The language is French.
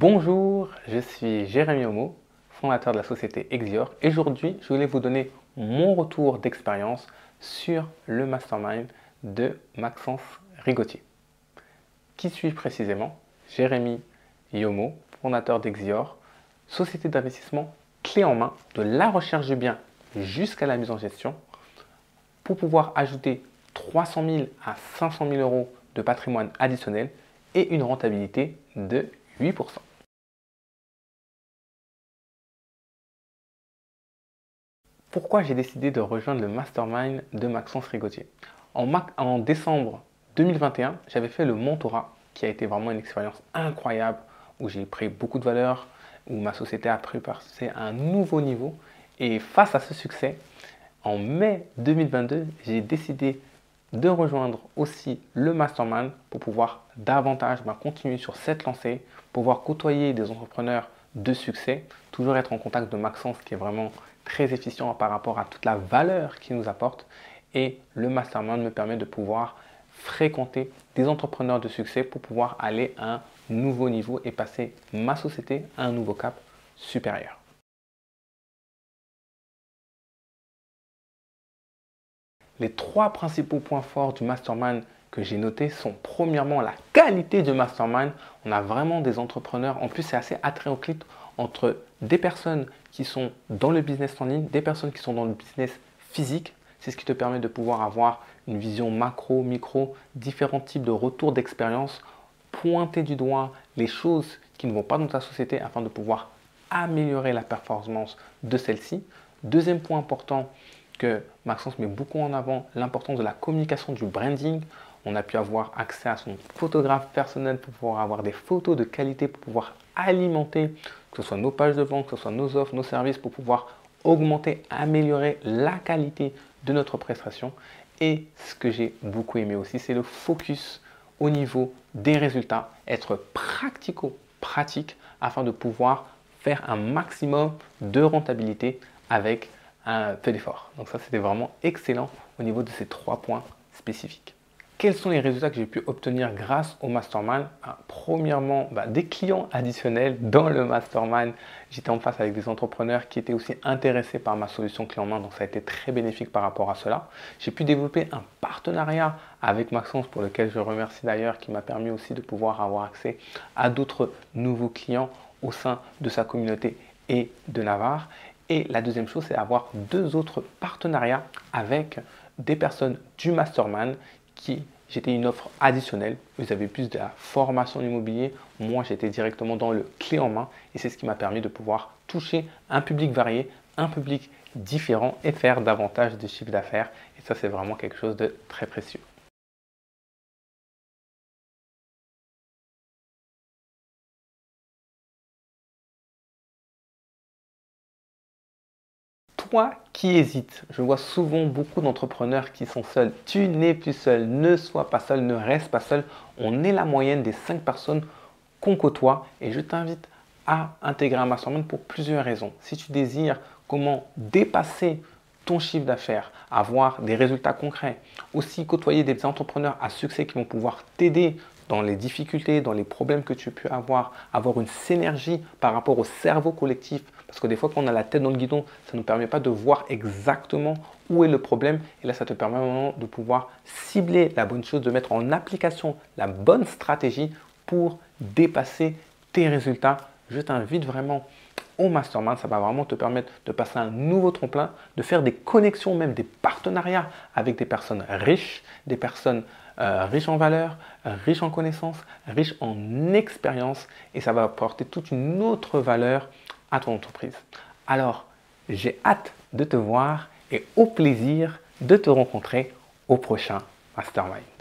Bonjour, je suis Jérémy Homo, fondateur de la société Exior et aujourd'hui je voulais vous donner mon retour d'expérience sur le mastermind de Maxence Rigotier. Qui suis-je précisément? Jérémy Yomo, fondateur d'Exior, société d'investissement clé en main de la recherche du bien jusqu'à la mise en gestion pour pouvoir ajouter 300 000 à 500 000 euros de patrimoine additionnel et une rentabilité de 8%. Pourquoi j'ai décidé de rejoindre le mastermind de Maxence Rigotier en, décembre 2021, j'avais fait le mentorat qui a été vraiment une expérience incroyable où j'ai pris beaucoup de valeur, où ma société a pris un nouveau niveau. Et face à ce succès, en mai 2022, j'ai décidé de rejoindre aussi le mastermind pour pouvoir davantage bah, continuer sur cette lancée, pouvoir côtoyer des entrepreneurs de succès, toujours être en contact de Maxence qui est vraiment très efficient par rapport à toute la valeur qu'il nous apporte. Et le mastermind me permet de pouvoir fréquenter des entrepreneurs de succès pour pouvoir aller à un nouveau niveau et passer ma société à un nouveau cap supérieur. Les trois principaux points forts du mastermind que j'ai notés sont premièrement la qualité du mastermind. On a vraiment des entrepreneurs. En plus, c'est assez attrayant entre des personnes qui sont dans le business en ligne, des personnes qui sont dans le business physique. C'est ce qui te permet de pouvoir avoir une vision macro, micro, différents types de retours d'expérience, pointer du doigt les choses qui ne vont pas dans ta société afin de pouvoir améliorer la performance de celle-ci. Deuxième point important que Maxence met beaucoup en avant, l'importance de la communication, du branding. On a pu avoir accès à son photographe personnel pour pouvoir avoir des photos de qualité, pour pouvoir alimenter, que ce soit nos pages de vente, que ce soit nos offres, nos services, pour pouvoir augmenter, améliorer la qualité de notre prestation. Et ce que j'ai beaucoup aimé aussi, c'est le focus au niveau des résultats, être pratico-pratique afin de pouvoir faire un maximum de rentabilité avec un peu d'effort. Donc ça, c'était vraiment excellent au niveau de ces trois points spécifiques. Quels sont les résultats que j'ai pu obtenir grâce au mastermind ah, Premièrement, bah, des clients additionnels dans le mastermind. J'étais en face avec des entrepreneurs qui étaient aussi intéressés par ma solution clé en main, donc ça a été très bénéfique par rapport à cela. J'ai pu développer un partenariat avec Maxence, pour lequel je remercie d'ailleurs, qui m'a permis aussi de pouvoir avoir accès à d'autres nouveaux clients au sein de sa communauté et de Navarre. Et la deuxième chose, c'est avoir deux autres partenariats avec des personnes du mastermind qui j'étais une offre additionnelle. Vous avez plus de la formation immobilier. Moi, j'étais directement dans le clé en main et c'est ce qui m'a permis de pouvoir toucher un public varié, un public différent et faire davantage de chiffre d'affaires. Et ça, c'est vraiment quelque chose de très précieux. Toi qui hésites, je vois souvent beaucoup d'entrepreneurs qui sont seuls. Tu n'es plus seul, ne sois pas seul, ne reste pas seul. On est la moyenne des 5 personnes qu'on côtoie et je t'invite à intégrer un mastermind pour plusieurs raisons. Si tu désires comment dépasser ton chiffre d'affaires, avoir des résultats concrets, aussi côtoyer des entrepreneurs à succès qui vont pouvoir t'aider dans les difficultés, dans les problèmes que tu peux avoir, avoir une synergie par rapport au cerveau collectif. Parce que des fois, quand on a la tête dans le guidon, ça ne nous permet pas de voir exactement où est le problème. Et là, ça te permet vraiment de pouvoir cibler la bonne chose, de mettre en application la bonne stratégie pour dépasser tes résultats. Je t'invite vraiment mastermind. Ça va vraiment te permettre de passer un nouveau tremplin, de faire des connexions, même des partenariats avec des personnes riches, des personnes euh, riches en valeur, riches en connaissances, riches en expérience et ça va apporter toute une autre valeur à ton entreprise. Alors, j'ai hâte de te voir et au plaisir de te rencontrer au prochain Mastermind.